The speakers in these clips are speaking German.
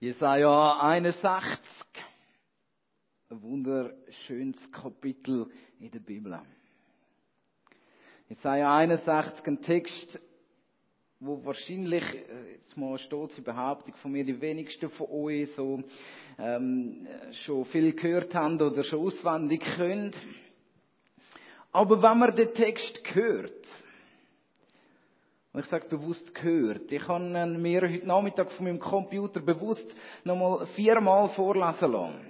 Jesaja 61. Ein wunderschönes Kapitel in der Bibel. Jesaja 61, ein Text, wo wahrscheinlich, äh, jetzt mal eine stolze Behauptung von mir, die wenigsten von euch so ähm, schon viel gehört haben oder schon auswendig können. Aber wenn man den Text hört, und ich sage bewusst gehört. Ich habe mir heute Nachmittag von meinem Computer bewusst nochmal viermal vorlesen lassen.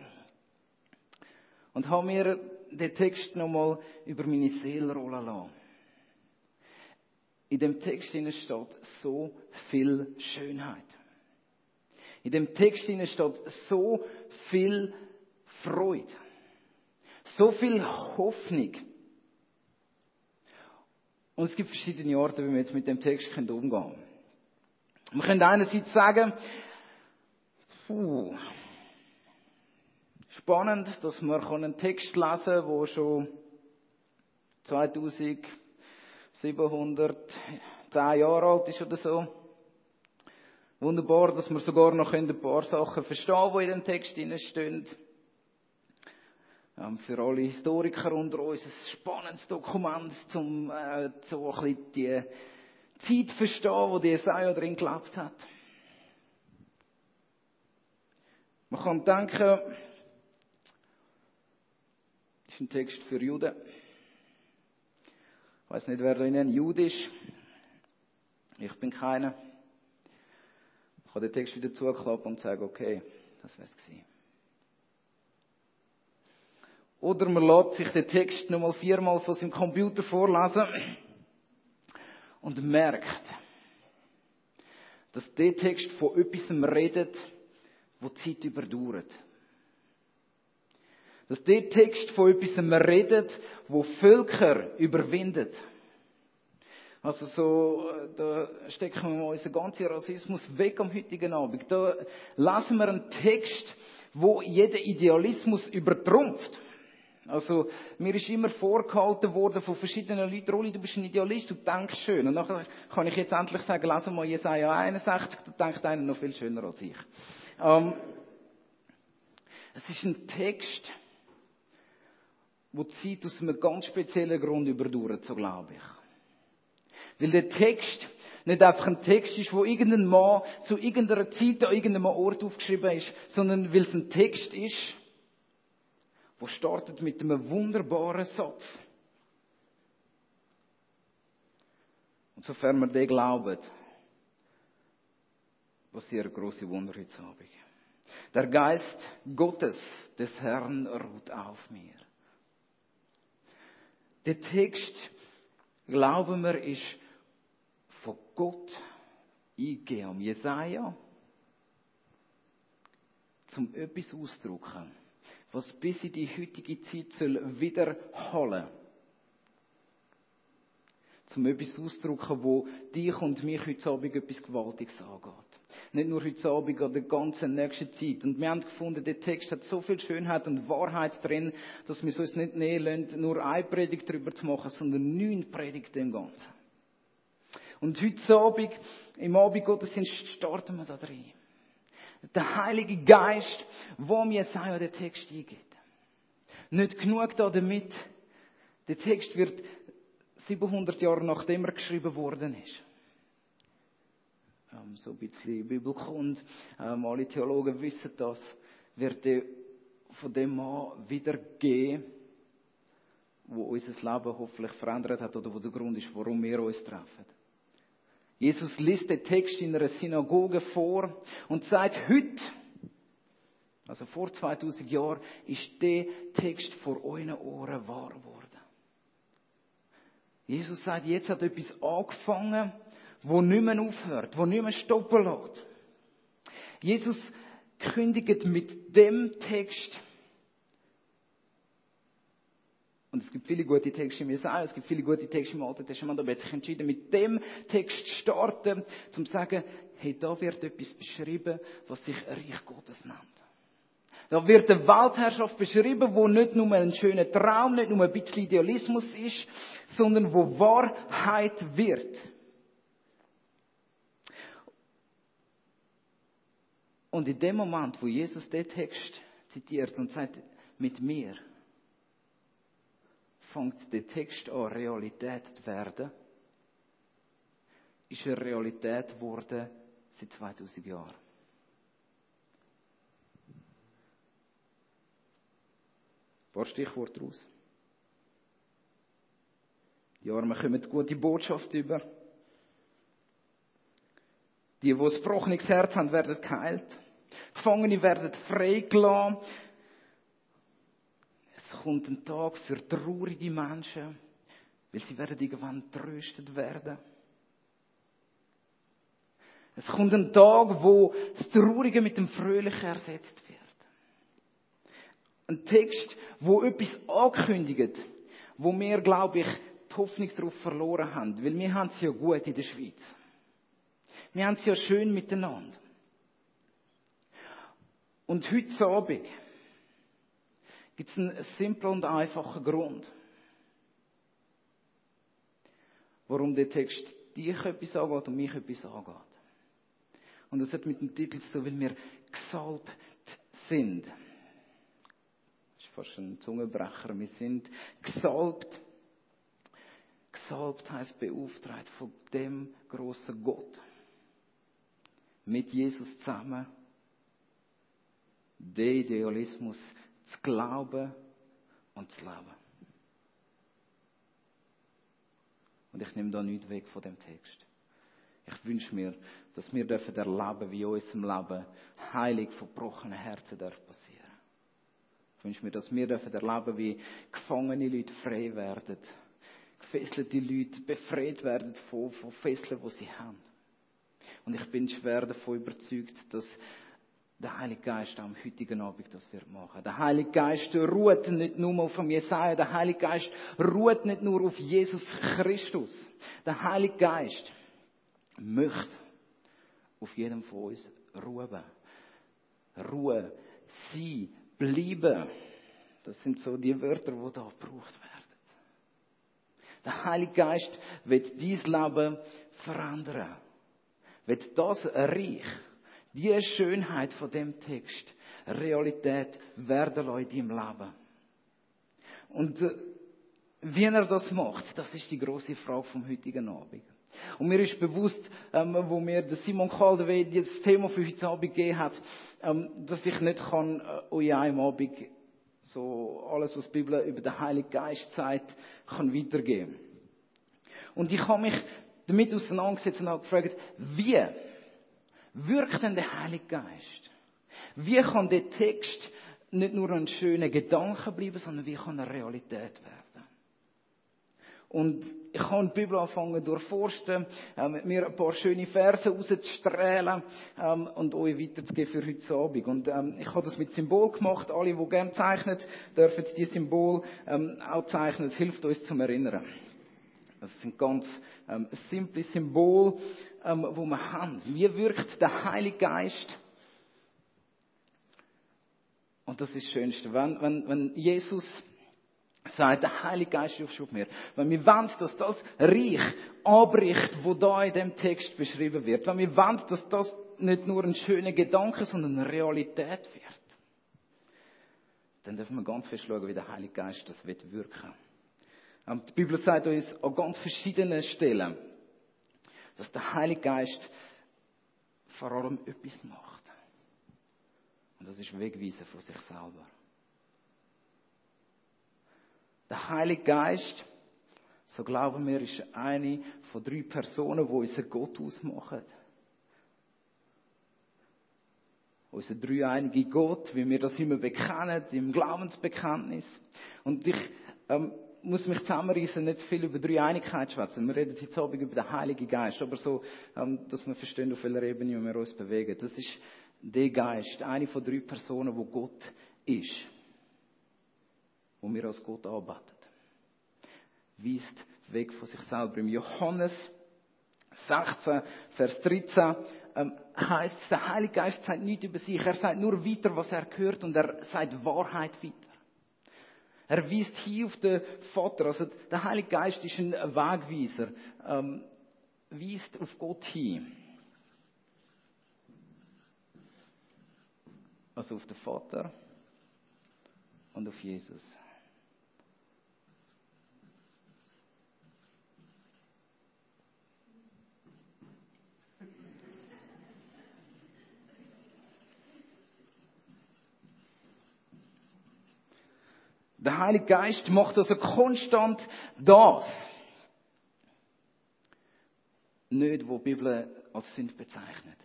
Und habe mir den Text nochmal über meine Seele rollen lassen. In dem Text steht so viel Schönheit. In dem Text steht so viel Freude. So viel Hoffnung. Und es gibt verschiedene Orte, wie wir jetzt mit dem Text umgehen können. Wir können einerseits sagen, puh, spannend, dass wir einen Text lesen können, der schon 2710 Jahre alt ist oder so. Wunderbar, dass wir sogar noch ein paar Sachen verstehen, die in dem Text stehen. Ähm, für alle Historiker unter uns ein spannendes Dokument, um äh, so ein bisschen die Zeit zu verstehen, wo die Jesaja drin gelebt hat. Man kann denken, das ist ein Text für Juden. Ich weiß nicht, wer da innen Jude ist. Ich bin keiner. Ich kann den Text wieder zuklappen und sagen, okay, das wär's gewesen. Oder man lässt sich den Text nochmal viermal von seinem Computer vorlesen und merkt, dass der Text von etwas redet, wo die Zeit überdauert. Dass der Text von etwas redet, wo Völker überwindet. Also so, da stecken wir mal unseren ganzen Rassismus weg am heutigen Abend. Da lassen wir einen Text, wo jeder Idealismus übertrumpft. Also, mir ist immer vorgehalten worden von verschiedenen Leuten, Rolli, du bist ein Idealist, du denkst schön. Und nachher kann ich jetzt endlich sagen, lass mal Jesaja 61, da denkt einer noch viel schöner als ich. Ähm, es ist ein Text, wo die Zeit aus einem ganz speziellen Grund überdauert, so glaube ich. Weil der Text nicht einfach ein Text ist, wo irgendein Mann zu irgendeiner Zeit an irgendeinem Ort aufgeschrieben ist, sondern weil es ein Text ist, wo startet mit einem wunderbaren Satz. Und sofern wir den glauben, passieren große Wunder heute Abend. Der Geist Gottes des Herrn ruht auf mir. Der Text, glauben wir, ist von Gott eingegeben. Jesaja, zum etwas auszudrücken was bis in die heutige Zeit soll wiederholen zum etwas auszudrücken, wo dich und mich heute Abend etwas Gewaltiges angeht. Nicht nur heute Abend, sondern die ganze nächste Zeit. Und wir haben gefunden, der Text hat so viel Schönheit und Wahrheit drin, dass wir es uns nicht näher lassen, nur eine Predigt darüber zu machen, sondern neun Predigten im Ganzen. Und heute Abend, im Abend Gottesdienst, starten wir da drin der Heilige Geist, wo mir Jesaja den Text eingeht. Nicht genug da damit. Der Text wird 700 Jahre nachdem er geschrieben worden ist. Ähm, so ein bisschen Bibelkund, ähm, alle Theologen wissen das, wird er von dem Mann wiedergehen, wo unser Leben hoffentlich verändert hat oder wo der Grund ist, warum wir uns treffen. Jesus liest den Text in einer Synagoge vor und sagt, heute, also vor 2000 Jahren, ist der Text vor euren Ohren wahr geworden. Jesus sagt, jetzt hat etwas angefangen, wo nicht mehr aufhört, wo nicht mehr stoppen lässt. Jesus kündigt mit dem Text und es gibt viele gute Texte im Jesaja, es gibt viele gute Texte im Alten Testament, aber er hat sich entschieden, mit dem Text zu starten, zum zu sagen, hey, da wird etwas beschrieben, was sich Reich Gottes nennt. Da wird eine Weltherrschaft beschrieben, wo nicht nur ein schöner Traum, nicht nur ein bisschen Idealismus ist, sondern wo Wahrheit wird. Und in dem Moment, wo Jesus den Text zitiert und sagt, mit mir, fängt der Text an, Realität zu werden, ist er Realität geworden seit 2000 Jahren. Ein paar Stichworte raus. Die Armen kommen gute Botschaft über. Die, die ein gebrochenes Herz haben, werden geheilt. Gefangene werden freigelassen. Kommt ein Tag für traurige Menschen, weil sie werden irgendwann tröstet werden. Es kommt ein Tag, wo das Traurige mit dem Fröhlichen ersetzt wird. Ein Text, wo etwas ankündigt, wo wir, glaube ich, die Hoffnung darauf verloren haben. Weil wir haben es ja gut in der Schweiz. Wir haben es ja schön miteinander. Und heute Abend gibt es einen simplen und einfachen Grund, warum der Text dich etwas angeht und mich etwas angeht. Und das hat mit dem Titel zu tun, weil wir gesalbt sind. Das ist fast ein Zungenbrecher. Wir sind gesalbt. Gesalbt heißt beauftragt von dem großen Gott. Mit Jesus zusammen den Idealismus zu glauben und zu leben. Und ich nehme da nichts weg von dem Text. Ich wünsche mir, dass wir dürfen erleben, wie in unserem Leben heilig von gebrochenen Herzen darf passieren. Ich wünsche mir, dass wir dürfen erleben, wie gefangene Leute frei werden. Gefesselte Leute befreit werden von, von Fesseln, die sie haben. Und ich bin schwer davon überzeugt, dass der Heilige Geist am heutigen Abend das wird machen. Der Heilige Geist ruht nicht nur auf dem Jesaja, der Heilige Geist ruht nicht nur auf Jesus Christus. Der Heilige Geist möchte auf jedem von uns ruhen. Ruhe, sie, bleiben. Das sind so die Wörter, die da gebraucht werden. Der Heilige Geist wird dies Leben verändern. Wird das Reich, die Schönheit von dem Text, Realität werden Leute im Leben. Und äh, wie er das macht, das ist die große Frage vom heutigen Abend. Und mir ist bewusst, ähm, wo mir der Simon Calderwey das Thema für heute Abend gegeben hat, ähm, dass ich nicht kann, äh, euch einem Abend so alles, was die Bibel über den Heiligen Geist sagt, kann weitergeben. Und ich habe mich damit auseinandergesetzt und habe gefragt, wie wirkt denn der Heilige Geist? Wie kann der Text nicht nur ein schöner Gedanke bleiben, sondern wie kann er Realität werden? Und ich habe die Bibel anfangen durchforsten, äh, mit mir ein paar schöne Verse rauszustrahlen ähm, und euch weiterzugeben für heute Abend. Und ähm, ich habe das mit Symbol gemacht. Alle, die gerne zeichnen, dürfen die Symbol ähm, auch zeichnen. Das hilft uns zum Erinnern. Das sind ganz ähm, simple Symbole, ähm, wo wir haben. Wie wirkt der Heilige Geist? Und das ist das Schönste. Wenn, wenn, wenn Jesus sagt, der Heilige Geist ist auf mir. Wenn wir wollen, dass das Reich anbricht, wo da in dem Text beschrieben wird. Wenn wir wollen, dass das nicht nur ein schöner Gedanke, sondern eine Realität wird. Dann dürfen wir ganz fest schauen, wie der Heilige Geist das wird wirken. Ähm, die Bibel sagt uns an ganz verschiedenen Stellen, dass der Heilige Geist vor allem etwas macht. Und das ist Wegweisen von sich selber. Der Heilige Geist, so glauben wir, ist eine von drei Personen, die unseren Gott ausmachen. Unser dreieinige Gott, wie wir das immer bekennen, im Glaubensbekenntnis. Und ich ähm, muss mich zusammenreißen, nicht viel über Dreieinigkeit schwätzen. Wir reden heute Abend über den Heiligen Geist, aber so, ähm, dass wir verstehen, auf welcher Ebene wir uns bewegen. Das ist der Geist, eine von drei Personen, wo Gott ist wo wir als Gott arbeitet. Weist weg von sich selber. Im Johannes 16, Vers 13 ähm, heißt der Heilige Geist sagt nichts über sich. Er sagt nur weiter, was er hört und er sagt Wahrheit weiter. Er weist hier auf den Vater. Also der Heilige Geist ist ein Wegweiser. Ähm, weist auf Gott hin. Also auf den Vater und auf Jesus. Der Heilige Geist macht also konstant das. Nicht, wo die Bibel als Sünd bezeichnet.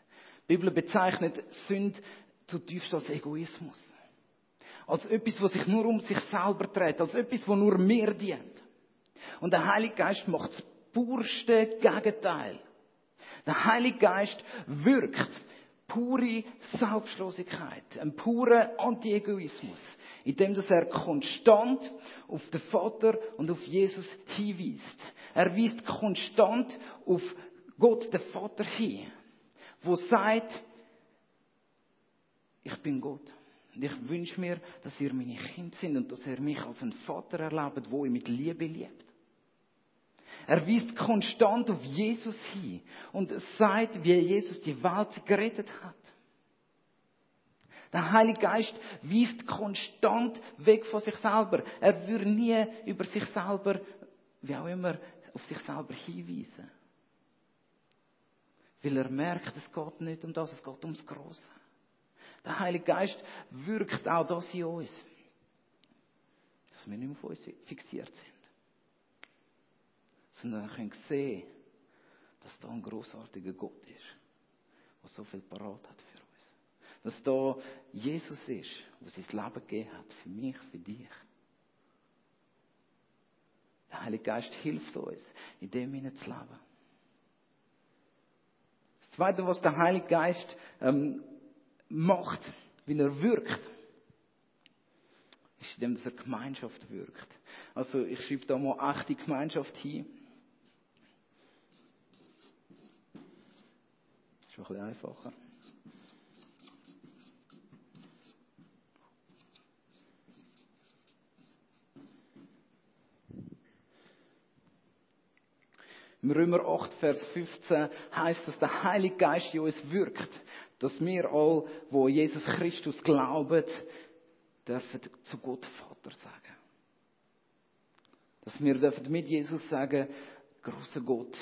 Die Bibel bezeichnet Sünd zutiefst als Egoismus. Als etwas, was sich nur um sich selber dreht. Als etwas, was nur mir dient. Und der Heilige Geist macht das purste Gegenteil. Der Heilige Geist wirkt pure Selbstlosigkeit, ein purer Anti-Egoismus, indem dass er konstant auf den Vater und auf Jesus hinweist. Er weist konstant auf Gott, den Vater, hin, wo sagt, ich bin Gott. Und ich wünsche mir, dass ihr meine Kinder sind und dass ihr mich als einen Vater erlebt, wo ihr mit Liebe liebt. Er weist konstant auf Jesus hin und sagt, wie Jesus die Welt gerettet hat. Der Heilige Geist weist konstant weg von sich selber. Er würde nie über sich selber, wie auch immer, auf sich selber hinweisen. Weil er merkt, es geht nicht um das, es geht ums Große. Der Heilige Geist wirkt auch das in uns. Dass wir nicht mehr auf uns fixiert sind sondern können sehen, dass da ein großartiger Gott ist, der so viel parat hat für uns. Dass da Jesus ist, der sein Leben gegeben hat, für mich, für dich. Der Heilige Geist hilft uns, in dem hinein zu leben. Das Zweite, was der Heilige Geist ähm, macht, wie er wirkt, ist, indem er Gemeinschaft wirkt. Also ich schreibe da mal echte Gemeinschaft hin. Ist ein bisschen einfacher. Im Römer 8, Vers 15 heißt dass der Heilige Geist in uns wirkt, dass wir all, wo Jesus Christus glauben, dürfen zu Gott Vater sagen. Dass wir dürfen mit Jesus sagen, großer Gott,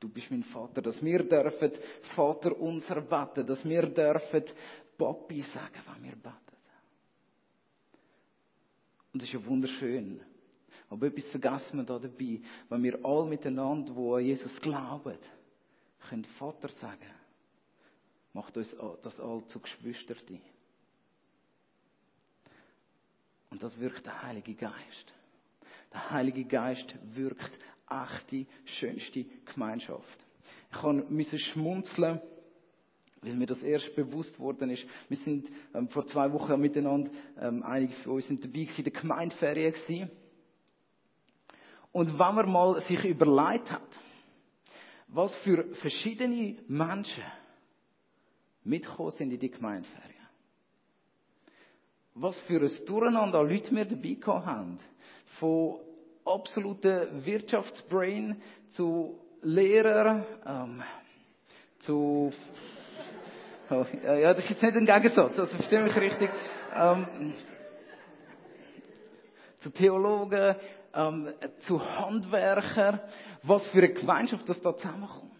du bist mein Vater, dass wir dürfen Vater unser beten, dass wir dürfen Papi sagen, wenn wir beten. Und das ist ja wunderschön. Aber etwas vergessen wir da dabei, wenn wir alle miteinander, wo an Jesus glauben, können Vater sagen, macht uns das all zu Geschwistern. Und das wirkt der Heilige Geist. Der Heilige Geist wirkt echte, schönste Gemeinschaft. Ich musste schmunzeln, weil mir das erst bewusst worden ist. Wir sind ähm, vor zwei Wochen miteinander, ähm, einige von uns sind dabei gewesen, der Gemeindeferien gewesen. Und wenn man mal sich überlegt hat, was für verschiedene Menschen mitgekommen sind in die Gemeindeferien. Was für ein Durcheinander an Leuten wir dabei haben. Von absolute Wirtschaftsbrain zu Lehrer, ähm, zu oh, ja, das ist jetzt nicht ein Gegensatz, also verstehe mich richtig, ähm, zu Theologen, ähm, zu Handwerker, was für eine Gemeinschaft das da zusammenkommt.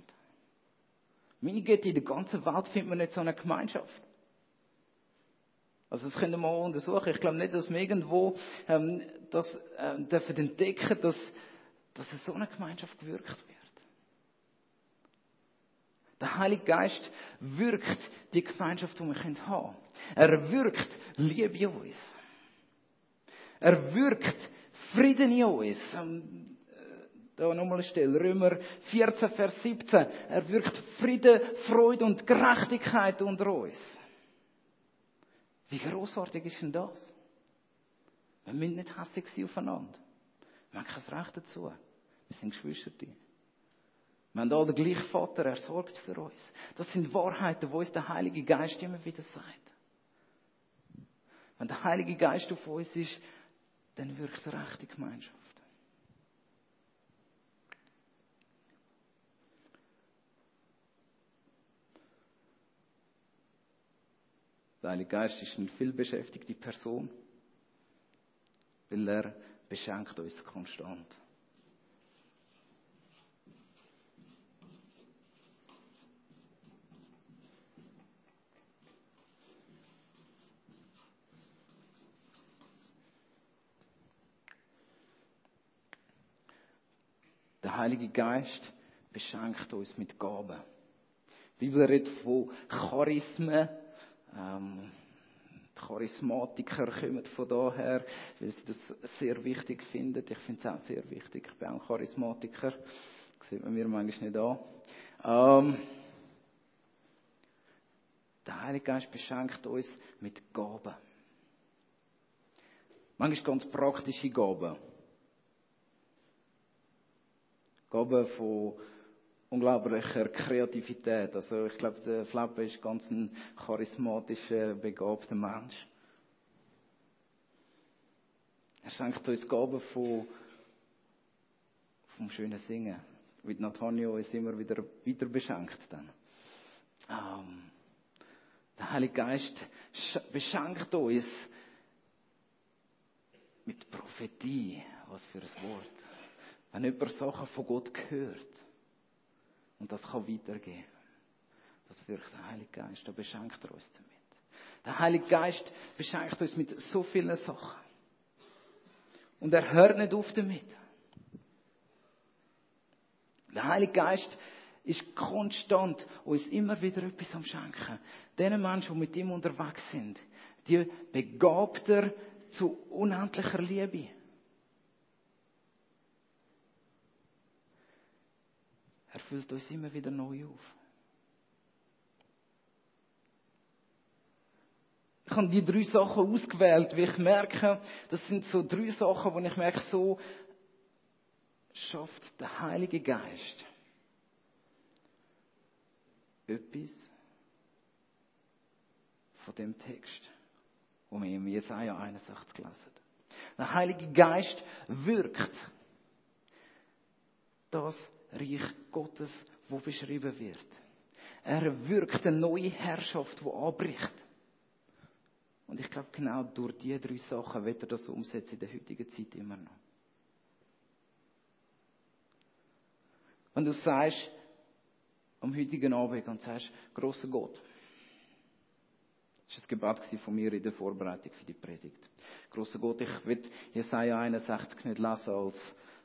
Meine Güte, in der ganzen Welt findet man nicht so eine Gemeinschaft. Also das können wir mal untersuchen. Ich glaube nicht, dass wir irgendwo ähm, das ähm, dürfen entdecken, dass, dass es so eine Gemeinschaft gewirkt wird. Der Heilige Geist wirkt die Gemeinschaft, die wir haben können. Er wirkt Liebe in uns. Er wirkt Frieden in uns. Ähm, da nochmal Stelle. Römer 14, Vers 17. Er wirkt Frieden, Freude und Gerechtigkeit unter uns. Wie großartig ist denn das? Wir müssen nicht hässlich sein aufeinander. Wir haben kein Recht dazu. Wir sind Geschwister. Wir haben alle den gleichen Vater, er sorgt für uns. Das sind Wahrheiten, die uns der Heilige Geist immer wieder sagt. Wenn der Heilige Geist auf uns ist, dann wirkt er echte Gemeinschaft. Der Heilige Geist ist eine viel beschäftigte Person, weil er beschenkt uns konstant. Der Heilige Geist beschenkt uns mit Gaben. Die Bibel redet von Charismen. Ähm, die Charismatiker kommen von daher, weil sie das sehr wichtig finden. Ich finde es auch sehr wichtig. Ich bin auch ein Charismatiker. Das sieht man mir manchmal nicht an. Ähm, der Heilige Geist beschenkt uns mit Gaben. Manchmal ganz praktische Gaben. Gaben von unglaublicher Kreativität. Also ich glaube, der Flappe ist ganz ein charismatischer, begabter Mensch. Er schenkt uns Gaben von, vom schönen Singen. Mit Nathanael ist immer wieder weiter beschenkt dann. Ähm, der Heilige Geist beschenkt uns mit Prophetie. Was für ein Wort. Wenn jemand Sachen von Gott hört und das kann weitergeben, das wirkt der Heilige Geist, da beschenkt er uns damit. Der Heilige Geist beschenkt uns mit so vielen Sachen. Und er hört nicht auf damit. Der Heilige Geist ist konstant uns immer wieder etwas am Schenken. Den Menschen, die mit ihm unterwegs sind, die begabt er zu unendlicher Liebe. Er füllt uns immer wieder neu auf. Ich habe die drei Sachen ausgewählt, weil ich merke, das sind so drei Sachen, wo ich merke, so schafft der Heilige Geist etwas von dem Text, wo wir im Jesaja 61 gelesen Der Heilige Geist wirkt das Reich Gottes, wo beschrieben wird. Er wirkt eine neue Herrschaft, die anbricht. Und ich glaube, genau durch diese drei Sachen wird er das umsetzen in der heutigen Zeit immer noch. Wenn du sagst, am heutigen Abend und sagst, großer Gott, das war ein Gebet von mir in der Vorbereitung für die Predigt. Großer Gott, ich will Jesaja 61 nicht lesen als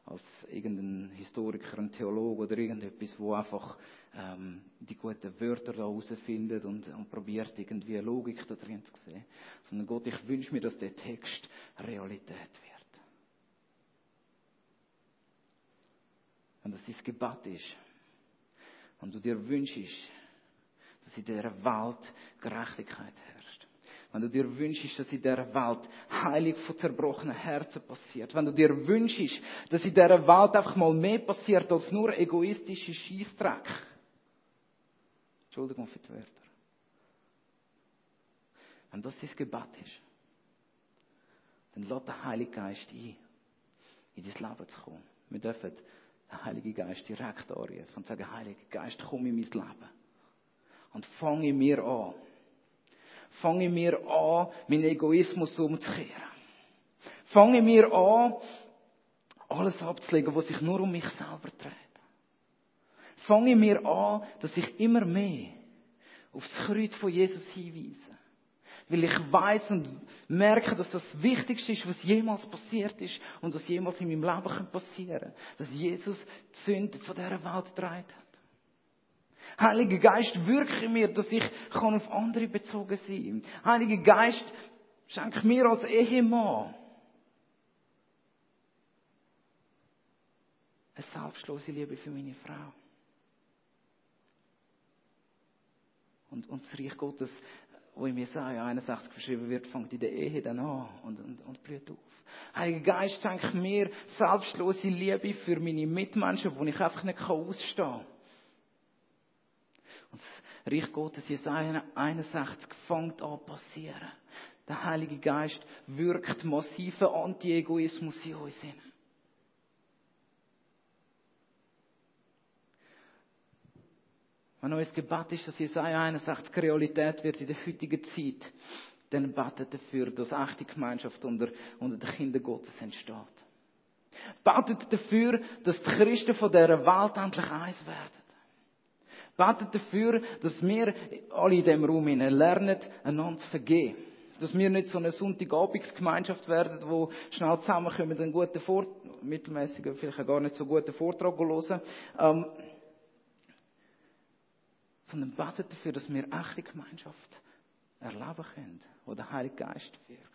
als irgendein Historiker, ein Theologe oder irgendetwas, wo einfach ähm, die guten Wörter herausfindet und, und probiert irgendwie Logik da drin zu sehen. Sondern Gott, ich wünsche mir, dass der Text Realität wird. Wenn das dein Gebet ist und du dir wünschst, dass in dieser Welt Gerechtigkeit herrscht wenn du dir wünschst, dass in dieser Welt heilig von zerbrochenen Herzen passiert. Wenn du dir wünschst, dass in dieser Welt einfach mal mehr passiert als nur egoistische Schießdreck. Entschuldigung für die Wörter. Wenn das dein Gebet ist, dann lass den Heiligen Geist ein, in dein Leben zu kommen. Wir dürfen den Heiligen Geist direkt anrufen und sagen, Heiliger Geist, komm in mein Leben. Und fange mir an, fange mir an, meinen Egoismus umzukehren. Fange mir an, alles abzulegen, was sich nur um mich selber dreht. Fange mir an, dass ich immer mehr aufs Kreuz von Jesus hinweise. Weil ich weiß und merke, dass das Wichtigste ist, was jemals passiert ist und was jemals in meinem Leben passieren kann. Dass Jesus die Sünde von dieser Welt hat. Heiliger Geist, wirke mir, dass ich kann auf andere bezogen sein kann. Heiliger Geist, schenk mir als Ehemann eine selbstlose Liebe für meine Frau. Und, und das Reich Gottes, wo in Jesaja 61 geschrieben wird, fängt in der Ehe dann an und, und, und blüht auf. Heiliger Geist, schenk mir selbstlose Liebe für meine Mitmenschen, wo ich einfach nicht ausstehen kann. Das Reich Gottes, Jesaja 61, fängt an passieren. Der Heilige Geist wirkt massiven Anti-Egoismus in uns hin. Wenn euer Gebet ist, dass Jesaja 61 Realität wird in der heutigen Zeit, dann betet dafür, dass echte Gemeinschaft unter, unter den Kindern Gottes entsteht. Betet dafür, dass die Christen von dieser Welt endlich eins werden. Betet dafür, dass wir alle in diesem Raum lernen, einander zu vergeben. Dass wir nicht so eine Sonntagabendsgemeinschaft werden, wo schnell zusammenkommen, einen guten Vortrag, mittelmäßigen, vielleicht gar nicht so guten Vortrag hören. Ähm, sondern betet dafür, dass wir echte Gemeinschaft erleben können, wo der Heilige Geist wirkt.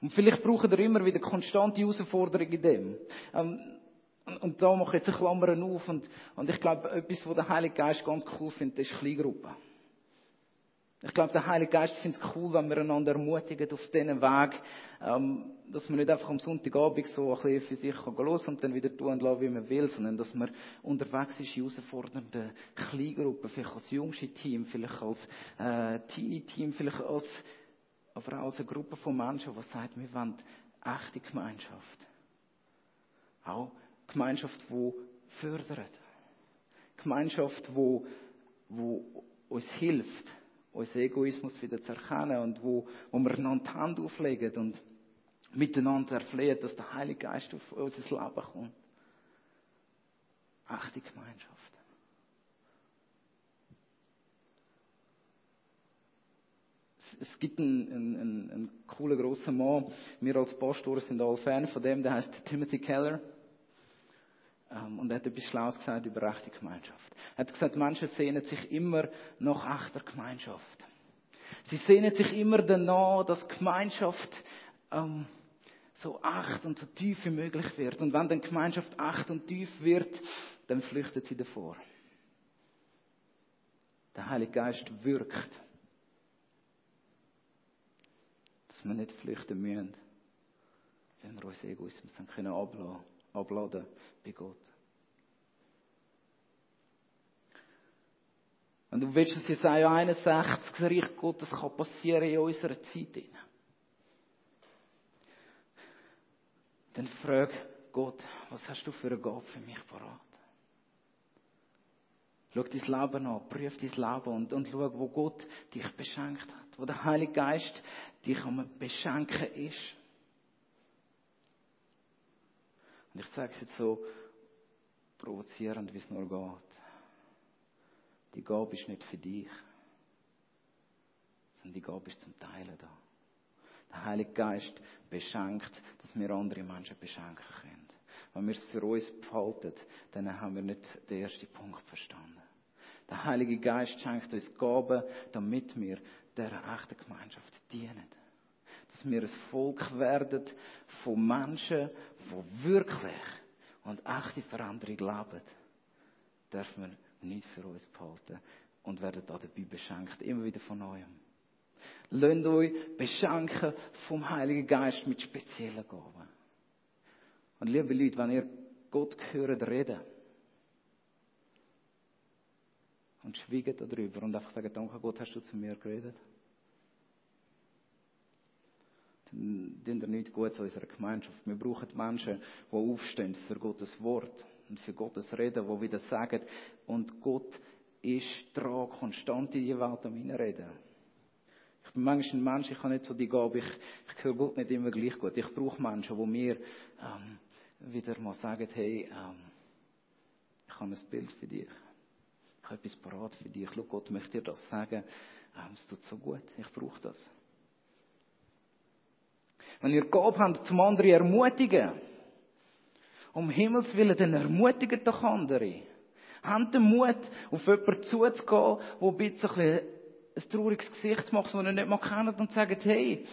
Und vielleicht brauchen wir immer wieder konstante Herausforderungen in dem. Ähm, und da mache ich jetzt eine Klammer auf. Und, und ich glaube, etwas, was der Heilige Geist ganz cool findet, ist Kleingruppen. Ich glaube, der Heilige Geist findet es cool, wenn wir einander ermutigen auf diesen Weg, ähm, dass man nicht einfach am Sonntagabend so ein bisschen für sich kann los und dann wieder tun und lassen, wie man will, sondern dass man unterwegs ist in herausfordernden Kleingruppen, vielleicht als jüngste Team, vielleicht als äh, Teenie-Team, vielleicht als, aber auch als eine Gruppe von Menschen, die sagt, wir wollen echte Gemeinschaft. Auch Gemeinschaft, die fördert. Gemeinschaft, die, die uns hilft unseren Egoismus wieder zu erkennen und wo, wo wir einander die Hand auflegen und miteinander erflehen, dass der Heilige Geist auf unser Leben kommt. Echte Gemeinschaft. Es gibt einen, einen, einen coolen grossen Mann, wir als Pastoren sind alle Fan von dem, der heißt Timothy Keller. Ähm, und er hat etwas Schlaues gesagt über echte Gemeinschaft. Er hat gesagt, Menschen sehnen sich immer nach echter Gemeinschaft. Sie sehnen sich immer danach, dass Gemeinschaft ähm, so echt und so tief wie möglich wird. Und wenn dann Gemeinschaft echt und tief wird, dann flüchtet sie davor. Der Heilige Geist wirkt, dass wir nicht flüchten müssen, wenn wir uns Egoismus dann können abladen abladen bei Gott. Und du willst, dass Jesaja 61 das Reich Gottes kann passieren in unserer Zeit. Dann frag Gott, was hast du für eine Gabe für mich parat? Schau dein Leben an, prüf dein Leben und, und schau, wo Gott dich beschenkt hat, wo der Heilige Geist dich am Beschenken ist. Und ich sage es jetzt so provozierend, wie es nur geht. Die Gabe ist nicht für dich, sondern die Gabe ist zum Teilen da. Der Heilige Geist beschenkt, dass wir andere Menschen beschenken können. Wenn wir es für uns behalten, dann haben wir nicht den ersten Punkt verstanden. Der Heilige Geist schenkt uns Gaben, damit wir dieser echten Gemeinschaft dienen dass wir ein Volk werden von Menschen, die wirklich und echte Veränderung leben, dürfen wir nicht für uns behalten und werden da dabei beschenkt, immer wieder von neuem. Lasst euch beschenken vom Heiligen Geist mit speziellen Gaben. Und liebe Leute, wenn ihr Gott hört reden und schwiegt darüber und einfach sagt, danke Gott, hast du zu mir geredet dann tun wir nichts in unserer Gemeinschaft. Wir brauchen Menschen, die aufstehen für Gottes Wort und für Gottes Reden, die wieder sagen, und Gott ist dran, konstant in die Welt am reden. Ich bin manchmal ein Mensch, ich habe nicht so die Gabe, ich, ich höre Gott nicht immer gleich gut. Ich brauche Menschen, die mir ähm, wieder mal sagen, hey, ähm, ich habe ein Bild für dich. Ich habe etwas parat für dich. Schau, Gott möchte dir das sagen. Ähm, es tut so gut. Ich brauche das. Wenn ihr Gabe habt, zum anderen ermutigen, um Himmels Willen, dann ermutigt doch andere. Habt den Mut, auf jemanden zuzugehen, der ein bisschen ein trauriges Gesicht macht, das ihr nicht mal kennt, und sagt, hey,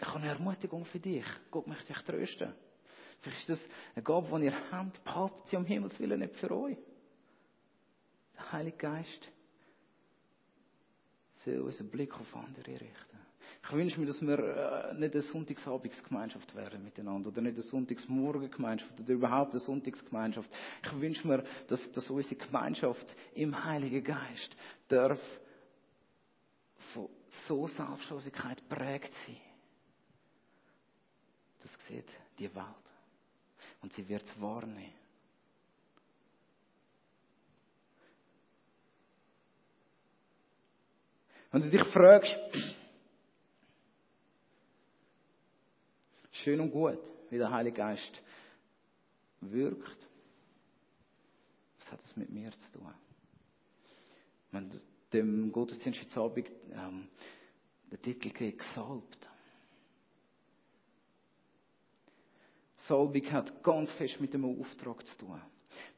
ich habe eine Ermutigung für dich. Gott möchte dich trösten. Vielleicht ist das eine Gabe, die ihr habt, behaltet sie um Himmels Willen nicht für euch. Der Heilige Geist soll unseren Blick auf andere richten. Ich wünsche mir, dass wir äh, nicht eine Sonntagsabendsgemeinschaft wären miteinander oder nicht eine Sonntagsmorgengemeinschaft oder überhaupt eine Sonntagsgemeinschaft. Ich wünsche mir, dass, dass unsere Gemeinschaft im Heiligen Geist darf von so Selbstlosigkeit prägt sein. Das sieht die Welt. Und sie wird es wahrnehmen. Wenn du dich fragst, schön und gut, wie der Heilige Geist wirkt, was hat das mit mir zu tun? Wenn dem Gottesdienst heute Abend ähm, der Titel geht, gesalbt. Salbung hat ganz fest mit dem Auftrag zu tun.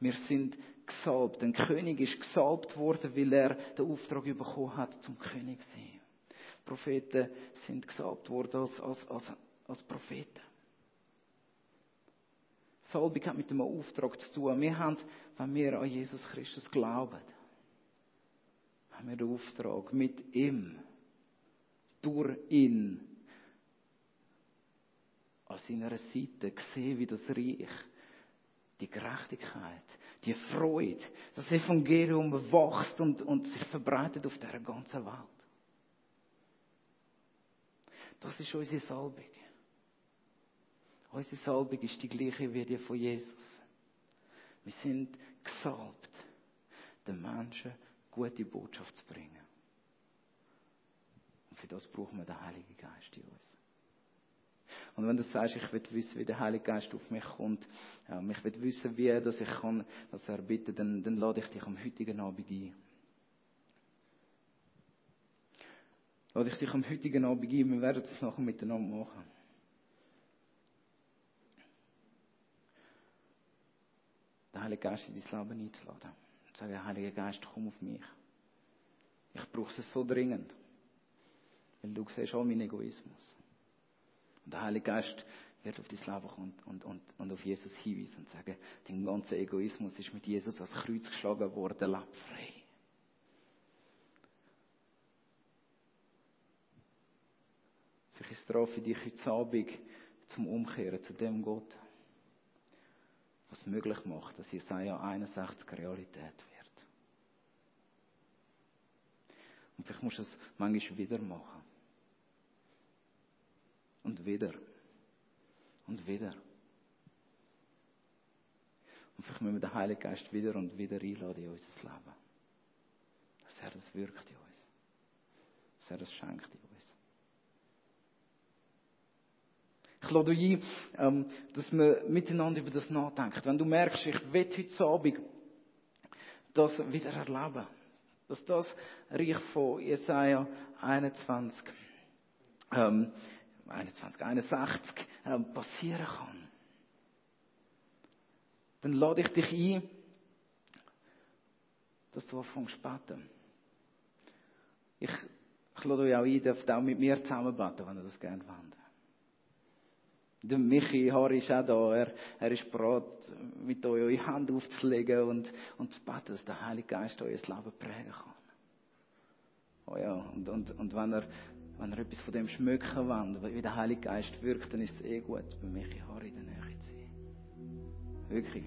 Wir sind gesalbt. Ein König ist gesalbt worden, weil er den Auftrag bekommen hat, zum König zu sein. Propheten sind gesalbt worden als, als, als, als Propheten. Salbung hat mit dem Auftrag zu tun. Wir haben, wenn wir an Jesus Christus glauben, haben wir den Auftrag, mit ihm, durch ihn, an seiner Seite sehen, wie das Reich, die Gerechtigkeit, die Freude, das Evangelium wächst und, und sich verbreitet auf der ganzen Welt. Das ist unsere Salbung. Unsere Salbung ist die gleiche wie die von Jesus. Wir sind gesalbt, den Menschen gute Botschaft zu bringen. Und für das brauchen wir den Heiligen Geist in uns. Und wenn du sagst, ich will wissen, wie der Heilige Geist auf mich kommt, ja, ich will wissen, wie dass ich kann, dass er bitte, dann, dann lade ich dich am heutigen Abend ein. Lade ich dich am heutigen Abend ein, wir werden das nachher miteinander machen. Den Heiligen Geist in dein Leben einzuladen. Und sagen, Heiliger Geist, komm auf mich. Ich brauche es so dringend. Weil du siehst all meinen Egoismus. Und der Heilige Geist wird auf dein Leben kommen und, und, und auf Jesus hinweisen und sagen, dein ganzer Egoismus ist mit Jesus als Kreuz geschlagen worden, leb frei. Vielleicht ist es dran für dich heute Abend zum Umkehren zu dem Gott, was möglich macht, dass Jesaja 61 Realität wird. Und vielleicht musst du es manchmal wieder machen. Und wieder. Und wieder. Und vielleicht müssen wir den Heiligen Geist wieder und wieder einladen in unser Leben. Dass er das wirkt in uns. Dass er das schenkt in uns. Ich lade ein, ähm, dass wir miteinander über das nachdenken. Wenn du merkst, ich will heute Abend das wieder erleben. Dass das Reich von Jesaja 21 ähm, 21, 61 ähm, passieren kann, dann lade ich dich ein, dass du anfängst zu beten. Ich, ich lade euch auch ein, dürft auch mit mir zusammen beten, wenn ihr das gerne wollt. Der Michi Harry ist auch da. Er, er ist bereit, mit euch eure Hand aufzulegen und, und zu beten, dass der Heilige Geist euer Leben prägen kann. Oh ja, und, und, und wenn er wenn ihr etwas von dem schmücken wollt, wie der Heilige Geist wirkt, dann ist es eh gut, bei Michi Harry in der Nähe zu sein. Wirklich.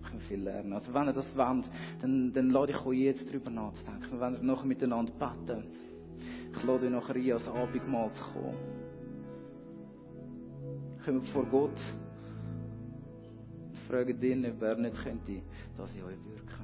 Wir können viel lernen. Also wenn ihr das wollt, dann, dann lade ich euch jetzt darüber nachzudenken. Wir werden nachher miteinander beten. Ich lade euch nachher ein, als Abendmahl zu kommen. Kommen vor Gott fragen ihn, ob er nicht könnte, dass ich euch wirken.